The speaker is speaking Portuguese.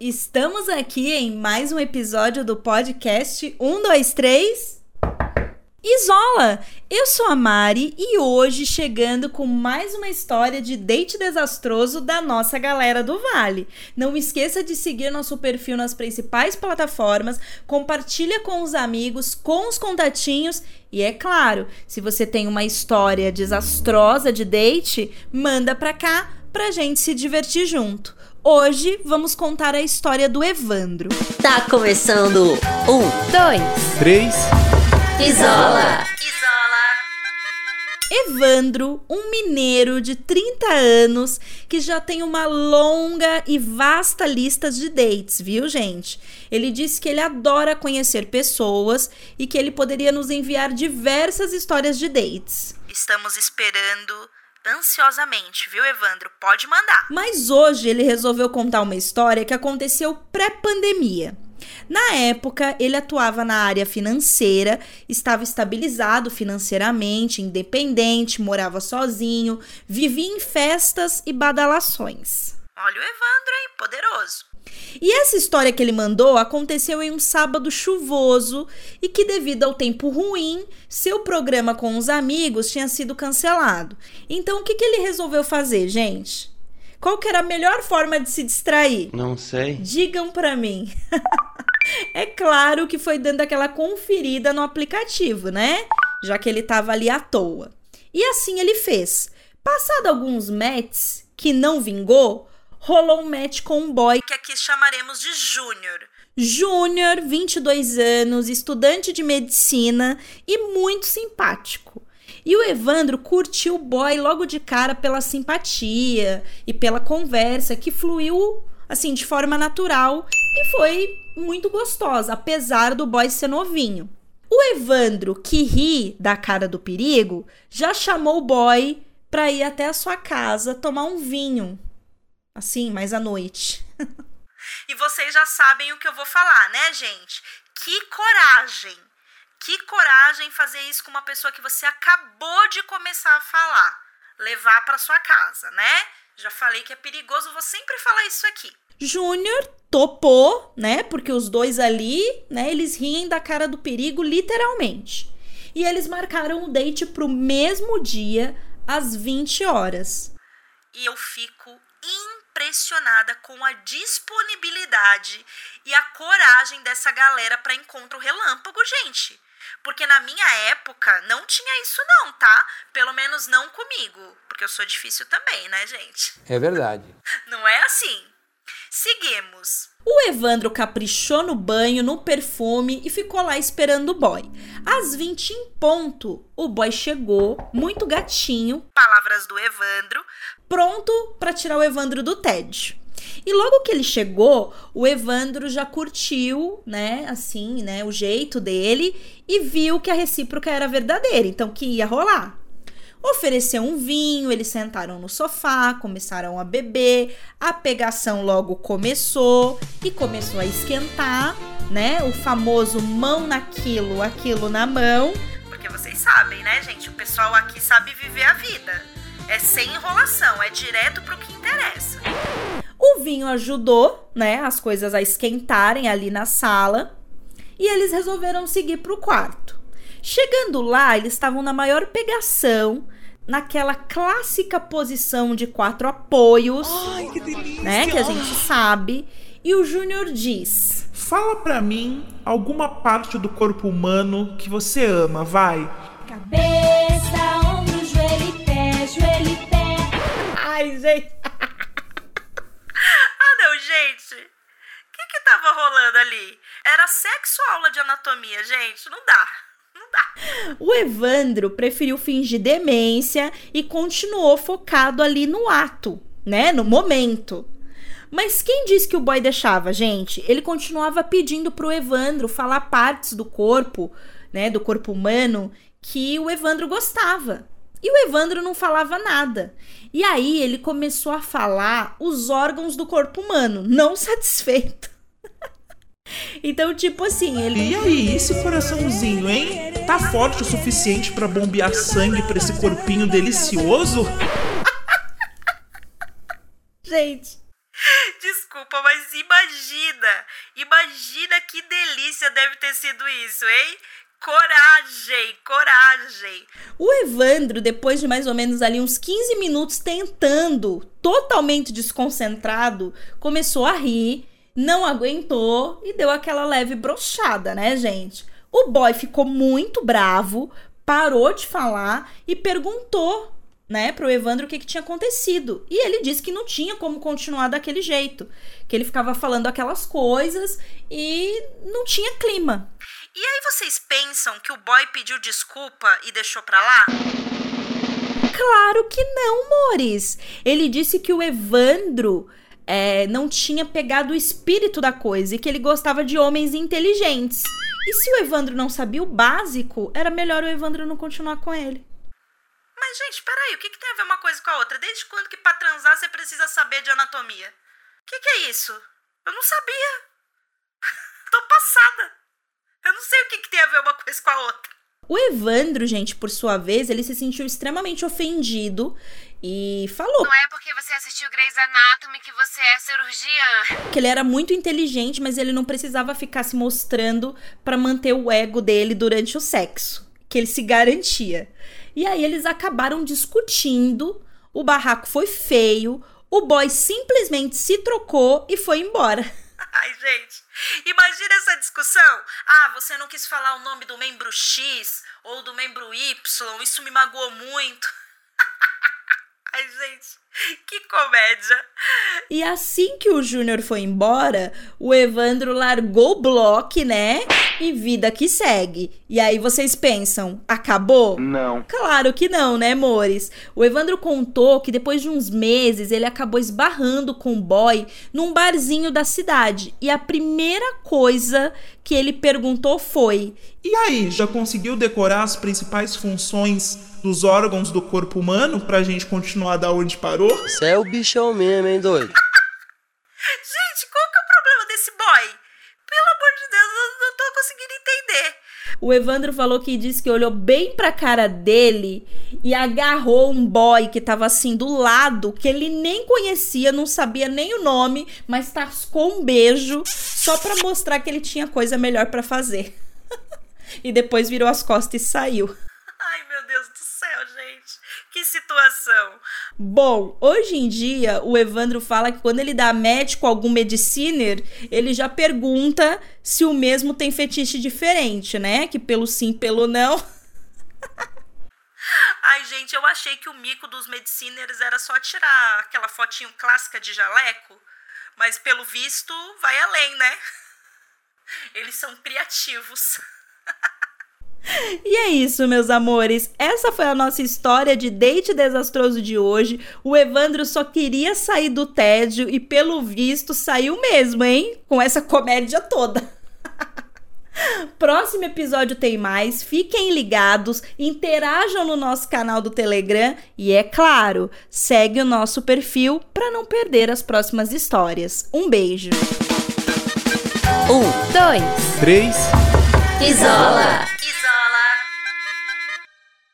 Estamos aqui em mais um episódio do podcast 123 Isola! Eu sou a Mari e hoje chegando com mais uma história de date desastroso da nossa galera do Vale. Não esqueça de seguir nosso perfil nas principais plataformas, compartilha com os amigos, com os contatinhos e é claro, se você tem uma história desastrosa de date, manda pra cá pra gente se divertir junto. Hoje vamos contar a história do Evandro. Tá começando um, dois, três. Isola! Evandro, um mineiro de 30 anos que já tem uma longa e vasta lista de dates, viu, gente? Ele disse que ele adora conhecer pessoas e que ele poderia nos enviar diversas histórias de dates. Estamos esperando ansiosamente, viu, Evandro? Pode mandar. Mas hoje ele resolveu contar uma história que aconteceu pré-pandemia. Na época, ele atuava na área financeira, estava estabilizado financeiramente, independente, morava sozinho, vivia em festas e badalações. Olha o Evandro, hein? Poderoso. E essa história que ele mandou aconteceu em um sábado chuvoso e que, devido ao tempo ruim, seu programa com os amigos tinha sido cancelado. Então, o que, que ele resolveu fazer, gente? Qual que era a melhor forma de se distrair? Não sei. Digam para mim. é claro que foi dando aquela conferida no aplicativo, né? Já que ele tava ali à toa. E assim ele fez. Passado alguns matches que não vingou, rolou um match com um boy que aqui chamaremos de Júnior. Júnior, 22 anos, estudante de medicina e muito simpático. E o Evandro curtiu o boy logo de cara pela simpatia e pela conversa que fluiu assim de forma natural e foi muito gostosa, apesar do boy ser novinho. O Evandro, que ri da cara do perigo, já chamou o boy para ir até a sua casa tomar um vinho. Assim, mais à noite. e vocês já sabem o que eu vou falar, né, gente? Que coragem! Que coragem fazer isso com uma pessoa que você acabou de começar a falar. Levar para sua casa, né? Já falei que é perigoso, vou sempre falar isso aqui. Júnior topou, né? Porque os dois ali, né, eles riem da cara do perigo literalmente. E eles marcaram o date pro mesmo dia, às 20 horas. E eu fico impressionada com a disponibilidade e a coragem dessa galera para encontro relâmpago, gente. Porque na minha época não tinha isso não, tá? Pelo menos não comigo, porque eu sou difícil também, né, gente? É verdade. Não é assim. Seguimos. O Evandro caprichou no banho, no perfume e ficou lá esperando o boy. Às 20 em ponto, o boy chegou, muito gatinho, palavras do Evandro, pronto para tirar o Evandro do TED. E logo que ele chegou, o Evandro já curtiu, né, assim, né, o jeito dele e viu que a recíproca era verdadeira, então que ia rolar. Ofereceu um vinho, eles sentaram no sofá, começaram a beber, a pegação logo começou e começou a esquentar, né? O famoso mão naquilo, aquilo na mão. Porque vocês sabem, né, gente? O pessoal aqui sabe viver a vida. É sem enrolação, é direto pro que interessa. O vinho ajudou, né, as coisas a esquentarem ali na sala e eles resolveram seguir para o quarto. Chegando lá, eles estavam na maior pegação, naquela clássica posição de quatro apoios, Ai, que delícia. né, que a gente sabe. E o Júnior diz: Fala pra mim alguma parte do corpo humano que você ama, vai. Cabeça, Ai, gente. ah, não, gente. O que que tava rolando ali? Era sexo ou aula de anatomia, gente? Não dá. Não dá. O Evandro preferiu fingir demência e continuou focado ali no ato, né? No momento. Mas quem disse que o boy deixava, gente? Ele continuava pedindo pro Evandro falar partes do corpo, né, do corpo humano que o Evandro gostava. E o Evandro não falava nada. E aí ele começou a falar os órgãos do corpo humano, não satisfeito. então, tipo assim, ele. E aí, esse coraçãozinho, hein? Tá forte o suficiente pra bombear sangue pra esse corpinho delicioso? Gente. desculpa, mas imagina, imagina que delícia deve ter sido isso, hein? Coragem, coragem. O Evandro, depois de mais ou menos ali uns 15 minutos tentando, totalmente desconcentrado, começou a rir, não aguentou e deu aquela leve brochada, né, gente? O boy ficou muito bravo, parou de falar e perguntou né, pro Evandro o que, que tinha acontecido. E ele disse que não tinha como continuar daquele jeito. Que ele ficava falando aquelas coisas e não tinha clima. E aí vocês pensam que o boy pediu desculpa e deixou pra lá? Claro que não, Mores. Ele disse que o Evandro é, não tinha pegado o espírito da coisa e que ele gostava de homens inteligentes. E se o Evandro não sabia o básico, era melhor o Evandro não continuar com ele. Mas, gente, peraí, o que, que tem a ver uma coisa com a outra? Desde quando que pra transar você precisa saber de anatomia? O que, que é isso? Eu não sabia. Tô passada. Eu não sei o que, que tem a ver uma coisa com a outra. O Evandro, gente, por sua vez, ele se sentiu extremamente ofendido e falou. Não é porque você assistiu Grey's Anatomy que você é cirurgiã. Que ele era muito inteligente, mas ele não precisava ficar se mostrando para manter o ego dele durante o sexo. Que ele se garantia. E aí eles acabaram discutindo, o barraco foi feio, o boy simplesmente se trocou e foi embora. Ai, gente, imagina essa discussão. Ah, você não quis falar o nome do membro X ou do membro Y, isso me magoou muito. Ai, gente, que comédia. E assim que o Júnior foi embora, o Evandro largou o bloco, né? E vida que segue. E aí vocês pensam, acabou? Não. Claro que não, né, amores? O Evandro contou que depois de uns meses ele acabou esbarrando com o boy num barzinho da cidade. E a primeira coisa que ele perguntou foi: E aí, já conseguiu decorar as principais funções dos órgãos do corpo humano pra gente continuar da onde parou? Você é o bichão mesmo, hein, doido? Gente, qual que é o problema desse boy? Pelo amor de Deus, conseguindo entender. O Evandro falou que disse que olhou bem pra cara dele e agarrou um boy que tava assim do lado, que ele nem conhecia, não sabia nem o nome, mas tascou um beijo só pra mostrar que ele tinha coisa melhor pra fazer. e depois virou as costas e saiu. Ai, meu Deus do céu, gente. Que situação. Bom, hoje em dia, o Evandro fala que quando ele dá com algum mediciner, ele já pergunta se o mesmo tem fetiche diferente, né? Que pelo sim, pelo não. Ai, gente, eu achei que o mico dos mediciners era só tirar aquela fotinho clássica de jaleco, mas pelo visto vai além, né? Eles são criativos. E é isso, meus amores. Essa foi a nossa história de date desastroso de hoje. O Evandro só queria sair do tédio e, pelo visto, saiu mesmo, hein? Com essa comédia toda. Próximo episódio tem mais. Fiquem ligados, interajam no nosso canal do Telegram e, é claro, segue o nosso perfil para não perder as próximas histórias. Um beijo. Um, dois, Três. isola.